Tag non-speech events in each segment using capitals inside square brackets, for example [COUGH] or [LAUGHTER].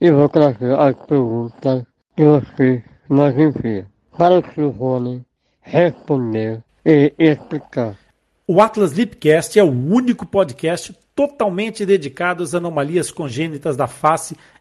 e vou trazer as perguntas que você nos envia para o. Rony responder e explicar. O Atlas Lipcast é o único podcast totalmente dedicado às anomalias congênitas da face,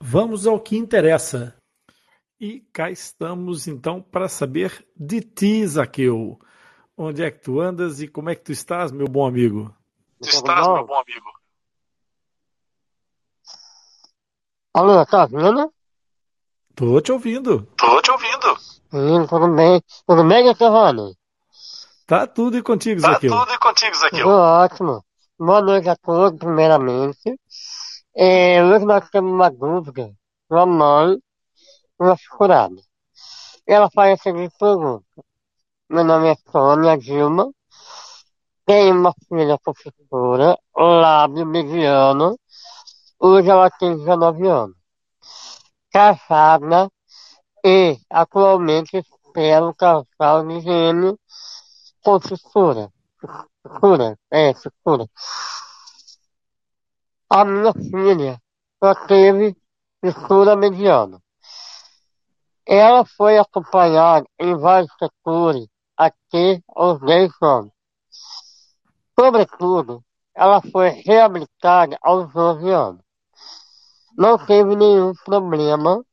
vamos ao que interessa. E cá estamos então para saber de ti, Zaqueu. Onde é que tu andas e como é que tu estás, meu bom amigo? Tu estás, meu bom amigo? Alô, tá ouvindo? Tô te ouvindo. Tô te ouvindo. Tudo bem. Tudo bem, Rony? Tá tudo e contigo, Tá Zaqueu. tudo e contigo, Tudo Zaqueu. ótimo. Boa noite a todos, primeiramente. É, nós temos uma dúvida. Uma mãe, uma furada. Ela faz a seguinte pergunta. Meu nome é Sônia Dilma. Tenho uma filha professora, lábio mediano. Hoje ela tem 19 anos. Casada e atualmente espero casar de gêmeo com fissura. Fissura, é, fissura. A minha filha só teve fissura mediana. Ela foi acompanhada em vários setores até os 10 anos. Sobretudo, ela foi reabilitada aos 12 anos. Não teve nenhum problema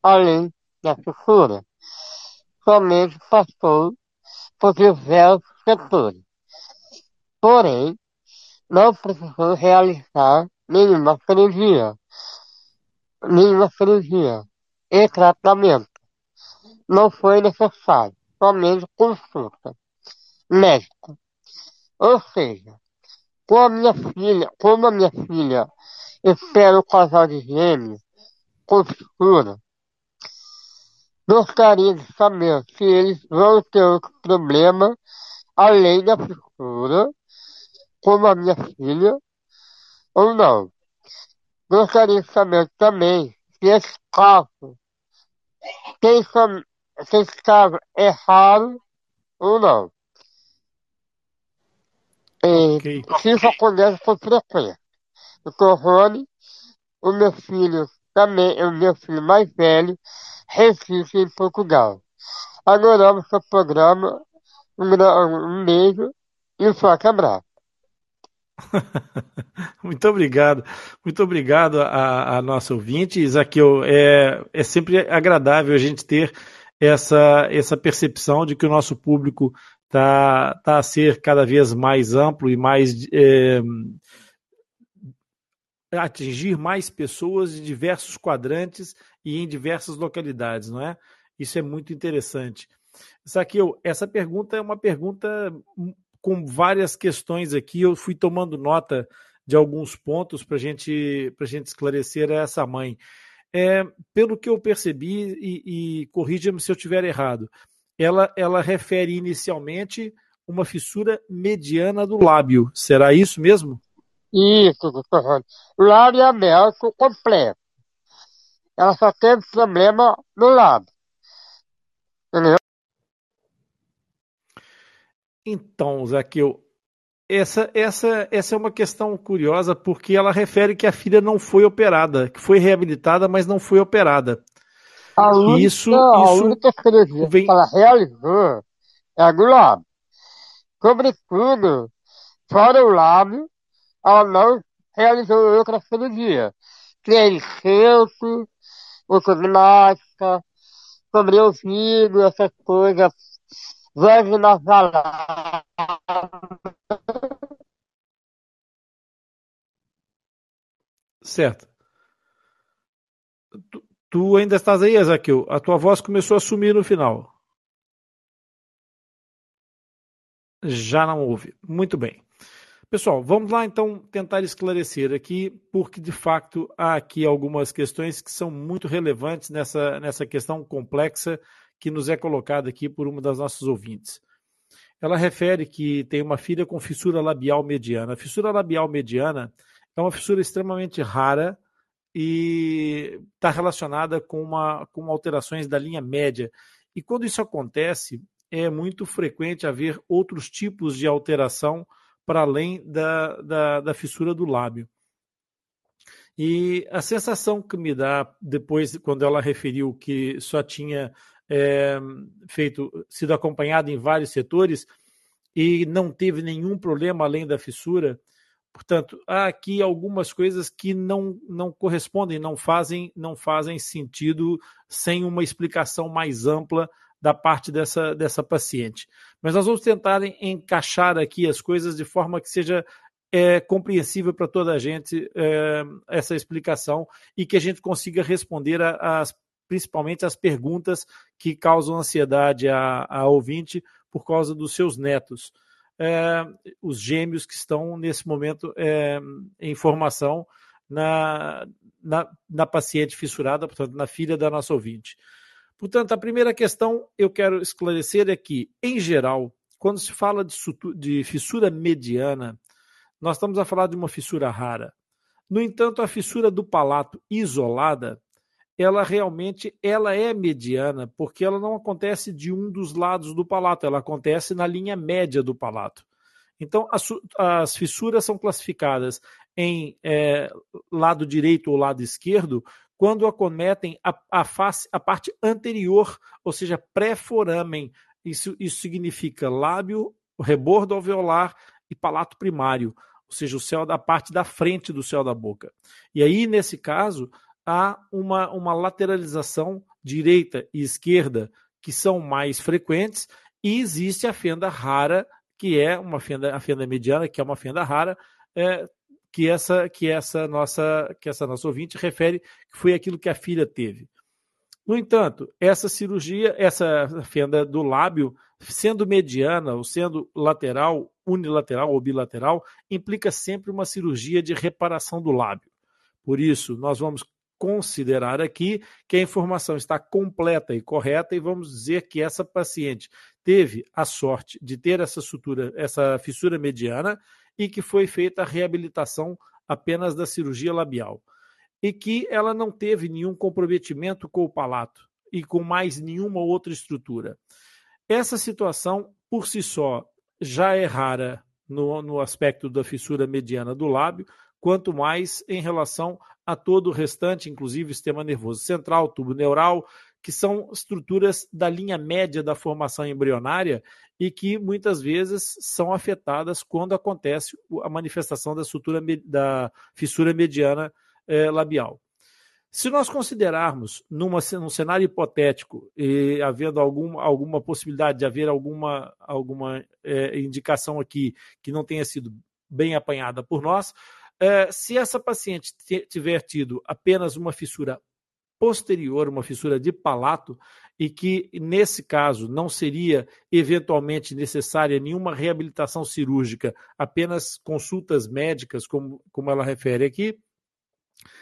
além da fissura. Somente passou por diversos setores. Porém, não precisou realizar nenhuma cirurgia, nenhuma cirurgia. E tratamento. Não foi necessário, somente consulta. Médica. Ou seja, com a minha filha, como a minha filha espera o casal de gêmeos com fissura, gostaria de saber se eles vão ter outro problema além da fissura, como a minha filha, ou não. Gostaria de saber também se esse caso, se esse, se esse caso é raro ou não. E Ok. se isso acontece com frequência. O Corrone, o meu filho também, o meu filho mais velho, reside em Portugal. Adoramos seu programa. Um, um beijo e um forte abraço. [LAUGHS] Muito obrigado, muito obrigado a, a nossa ouvinte, Zaqueu. É, é sempre agradável a gente ter essa, essa percepção de que o nosso público está tá a ser cada vez mais amplo e mais é, atingir mais pessoas de diversos quadrantes e em diversas localidades, não é? Isso é muito interessante. Zaqueu, essa pergunta é uma pergunta com várias questões aqui. Eu fui tomando nota de alguns pontos para gente, a gente esclarecer essa mãe. É, pelo que eu percebi, e, e corrija-me se eu estiver errado, ela, ela refere inicialmente uma fissura mediana do lábio. Será isso mesmo? Isso, doutor O lábio é completo. Ela só teve problema no lábio. Entendeu? Então, Zaqueu, essa, essa, essa é uma questão curiosa porque ela refere que a filha não foi operada, que foi reabilitada, mas não foi operada. A única, isso, a isso única cirurgia vem... que ela realizou é a do lábio. Sobretudo, fora o lábio, ela não realizou outra cirurgia, que é enxerto, ortognática, sobre ouvido, essas coisas, vaginal Certo. Tu, tu ainda estás aí, Ezequiel? A tua voz começou a sumir no final. Já não ouve. Muito bem. Pessoal, vamos lá então tentar esclarecer aqui, porque de fato há aqui algumas questões que são muito relevantes nessa, nessa questão complexa que nos é colocada aqui por uma das nossas ouvintes. Ela refere que tem uma filha com fissura labial mediana. A fissura labial mediana é uma fissura extremamente rara e está relacionada com, uma, com alterações da linha média. E quando isso acontece, é muito frequente haver outros tipos de alteração para além da, da, da fissura do lábio. E a sensação que me dá depois, quando ela referiu que só tinha é, feito, sido acompanhada em vários setores e não teve nenhum problema além da fissura, portanto, há aqui algumas coisas que não, não correspondem, não fazem, não fazem sentido sem uma explicação mais ampla da parte dessa, dessa paciente. Mas nós vamos tentar encaixar aqui as coisas de forma que seja é, compreensível para toda a gente é, essa explicação e que a gente consiga responder as principalmente as perguntas que causam ansiedade a, a ouvinte por causa dos seus netos. É, os gêmeos que estão nesse momento é, em formação na, na, na paciente fissurada, portanto, na filha da nossa ouvinte. Portanto, a primeira questão eu quero esclarecer é que, em geral, quando se fala de, de fissura mediana, nós estamos a falar de uma fissura rara. No entanto, a fissura do palato isolada, ela realmente ela é mediana, porque ela não acontece de um dos lados do palato, ela acontece na linha média do palato. Então, as, as fissuras são classificadas em é, lado direito ou lado esquerdo quando acometem a, a, face, a parte anterior, ou seja, pré-foramen. Isso, isso significa lábio, rebordo alveolar e palato primário, ou seja, o céu da parte da frente do céu da boca. E aí, nesse caso, há uma, uma lateralização direita e esquerda que são mais frequentes, e existe a fenda rara, que é uma fenda, a fenda mediana, que é uma fenda rara, é, que essa que essa nossa que essa nossa ouvinte refere que foi aquilo que a filha teve. No entanto, essa cirurgia, essa fenda do lábio, sendo mediana ou sendo lateral, unilateral ou bilateral, implica sempre uma cirurgia de reparação do lábio. Por isso, nós vamos considerar aqui que a informação está completa e correta e vamos dizer que essa paciente teve a sorte de ter essa sutura, essa fissura mediana e que foi feita a reabilitação apenas da cirurgia labial. E que ela não teve nenhum comprometimento com o palato e com mais nenhuma outra estrutura. Essa situação, por si só, já é rara no, no aspecto da fissura mediana do lábio, quanto mais em relação a todo o restante, inclusive o sistema nervoso central, tubo neural, que são estruturas da linha média da formação embrionária e que muitas vezes são afetadas quando acontece a manifestação da, sutura, da fissura mediana eh, labial. Se nós considerarmos numa, num cenário hipotético e havendo algum, alguma possibilidade de haver alguma, alguma eh, indicação aqui que não tenha sido bem apanhada por nós, eh, se essa paciente tiver tido apenas uma fissura posterior, uma fissura de palato, e que, nesse caso, não seria eventualmente necessária nenhuma reabilitação cirúrgica, apenas consultas médicas, como, como ela refere aqui.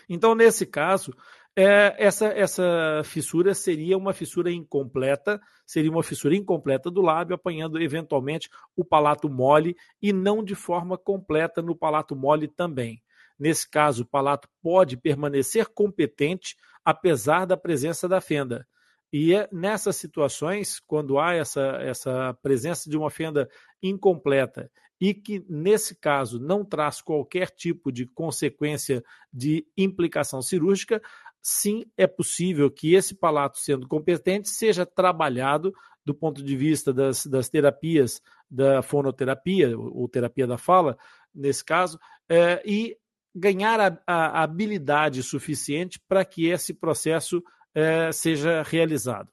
Então, nesse caso, é, essa, essa fissura seria uma fissura incompleta, seria uma fissura incompleta do lábio, apanhando eventualmente o palato mole e não de forma completa no palato mole também. Nesse caso, o palato pode permanecer competente apesar da presença da fenda. E é nessas situações, quando há essa, essa presença de uma fenda incompleta e que, nesse caso, não traz qualquer tipo de consequência de implicação cirúrgica, sim é possível que esse palato, sendo competente, seja trabalhado do ponto de vista das, das terapias da fonoterapia, ou terapia da fala, nesse caso, é, e ganhar a, a, habilidade suficiente para que esse processo é, seja realizado.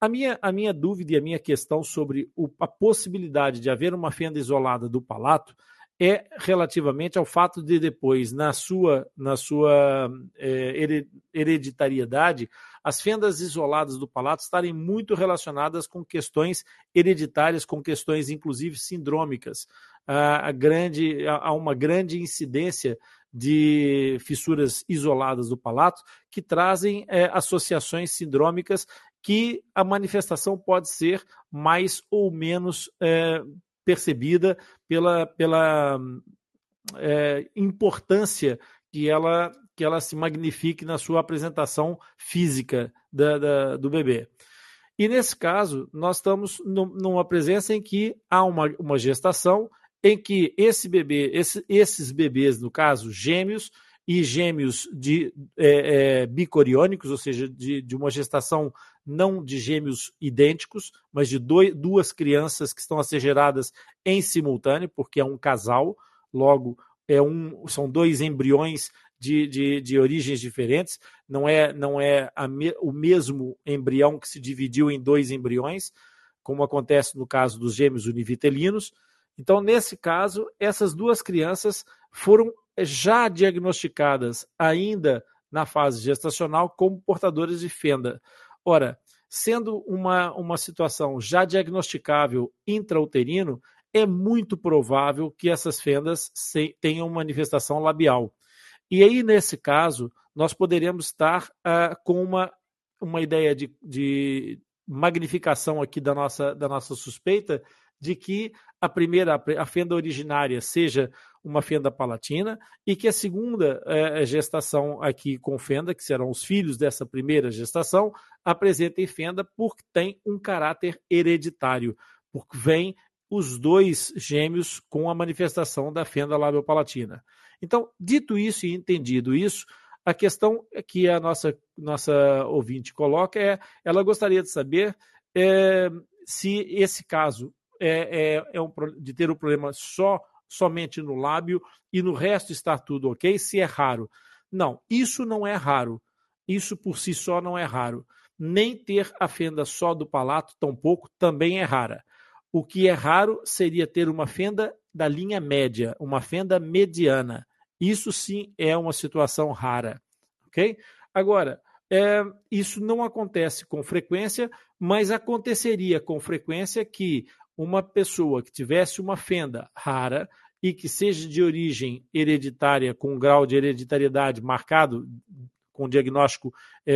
A minha, a minha dúvida e a minha questão sobre o, a possibilidade de haver uma fenda isolada do palato é relativamente ao fato de depois, na sua, na sua é, hereditariedade, as fendas isoladas do palato estarem muito relacionadas com questões hereditárias, com questões inclusive sindrômicas. A grande, há uma grande incidência de fissuras isoladas do palato que trazem é, associações sindrômicas que a manifestação pode ser mais ou menos é, percebida pela, pela é, importância que ela, que ela se magnifique na sua apresentação física da, da, do bebê. E nesse caso, nós estamos numa presença em que há uma, uma gestação em que esse bebê, esse, esses bebês, no caso, gêmeos, e gêmeos de é, é, bicoriônicos, ou seja, de, de, uma gestação não de gêmeos idênticos, mas de dois, duas crianças que estão a ser geradas em simultâneo, porque é um casal, logo é um, são dois embriões de, de, de origens diferentes, não é, não é me, o mesmo embrião que se dividiu em dois embriões, como acontece no caso dos gêmeos univitelinos. Então, nesse caso, essas duas crianças foram já diagnosticadas ainda na fase gestacional como portadoras de fenda. Ora, sendo uma, uma situação já diagnosticável intrauterino, é muito provável que essas fendas se, tenham manifestação labial. E aí, nesse caso, nós poderíamos estar uh, com uma, uma ideia de, de magnificação aqui da nossa, da nossa suspeita de que a primeira, a fenda originária, seja uma fenda palatina e que a segunda é, gestação aqui com fenda, que serão os filhos dessa primeira gestação, apresentem fenda porque tem um caráter hereditário, porque vem os dois gêmeos com a manifestação da fenda labiopalatina. Então, dito isso e entendido isso, a questão que a nossa, nossa ouvinte coloca é: ela gostaria de saber é, se esse caso é, é, é um, de ter um problema só somente no lábio e no resto está tudo ok, se é raro. Não, isso não é raro. Isso por si só não é raro. Nem ter a fenda só do palato, tampouco, também é rara. O que é raro seria ter uma fenda da linha média, uma fenda mediana. Isso sim é uma situação rara. Ok? Agora, é, isso não acontece com frequência, mas aconteceria com frequência que uma pessoa que tivesse uma fenda rara e que seja de origem hereditária, com um grau de hereditariedade marcado, com diagnóstico é,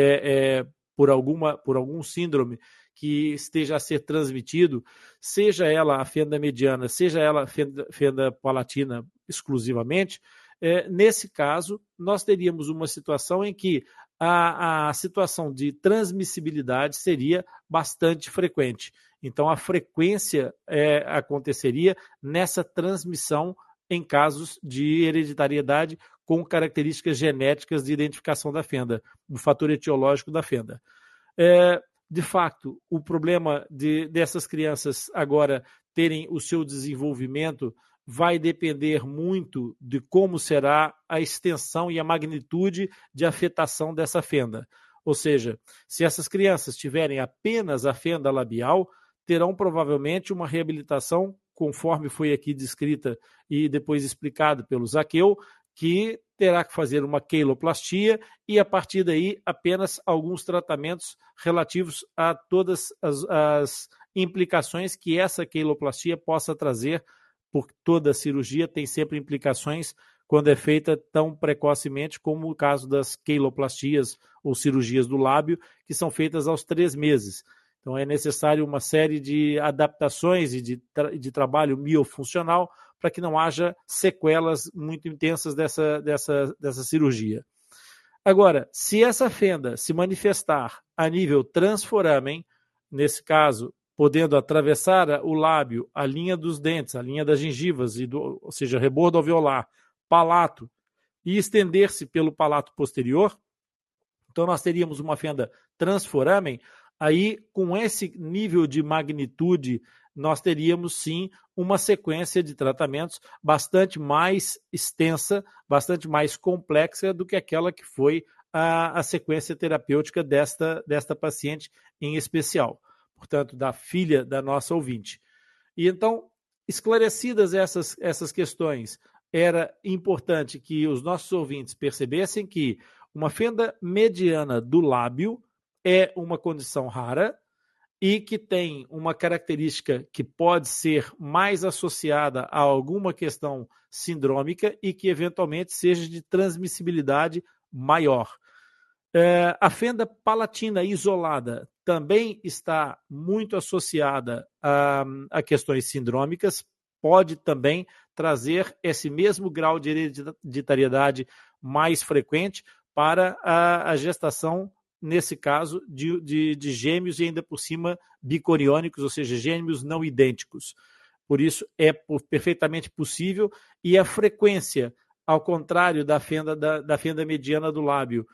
é, por, alguma, por algum síndrome que esteja a ser transmitido, seja ela a fenda mediana, seja ela a fenda, fenda palatina exclusivamente, é, nesse caso, nós teríamos uma situação em que a, a situação de transmissibilidade seria bastante frequente. Então, a frequência é, aconteceria nessa transmissão em casos de hereditariedade com características genéticas de identificação da fenda, do fator etiológico da fenda. É, de fato, o problema de, dessas crianças agora terem o seu desenvolvimento vai depender muito de como será a extensão e a magnitude de afetação dessa fenda. Ou seja, se essas crianças tiverem apenas a fenda labial, terão provavelmente uma reabilitação, conforme foi aqui descrita e depois explicado pelo Zaqueu, que terá que fazer uma queiloplastia e, a partir daí, apenas alguns tratamentos relativos a todas as, as implicações que essa queiloplastia possa trazer, porque toda cirurgia tem sempre implicações quando é feita tão precocemente como o caso das queiloplastias ou cirurgias do lábio, que são feitas aos três meses. Então é necessário uma série de adaptações e de, tra de trabalho miofuncional para que não haja sequelas muito intensas dessa, dessa, dessa cirurgia. Agora, se essa fenda se manifestar a nível transforamen, nesse caso, podendo atravessar o lábio, a linha dos dentes, a linha das gengivas, e do, ou seja, rebordo alveolar, palato, e estender-se pelo palato posterior, então nós teríamos uma fenda transforamen, aí com esse nível de magnitude nós teríamos sim uma sequência de tratamentos bastante mais extensa, bastante mais complexa do que aquela que foi a, a sequência terapêutica desta, desta paciente em especial, portanto, da filha da nossa ouvinte. E então, esclarecidas essas, essas questões, era importante que os nossos ouvintes percebessem que uma fenda mediana do lábio é uma condição rara, e que tem uma característica que pode ser mais associada a alguma questão sindrômica e que eventualmente seja de transmissibilidade maior. É, a fenda palatina isolada também está muito associada a, a questões sindrômicas, pode também trazer esse mesmo grau de hereditariedade mais frequente para a, a gestação nesse caso, de, de, de gêmeos e ainda por cima bicoriônicos, ou seja, gêmeos não idênticos. Por isso, é perfeitamente possível e a frequência, ao contrário da fenda, da, da fenda mediana do lábio,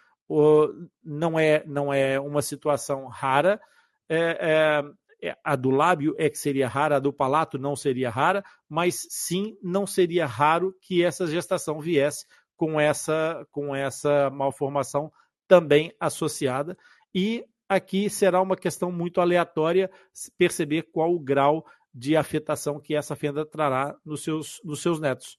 não é, não é uma situação rara. É, é, é, a do lábio é que seria rara, a do palato não seria rara, mas sim não seria raro que essa gestação viesse com essa, com essa malformação também associada, e aqui será uma questão muito aleatória perceber qual o grau de afetação que essa fenda trará nos seus, nos seus netos.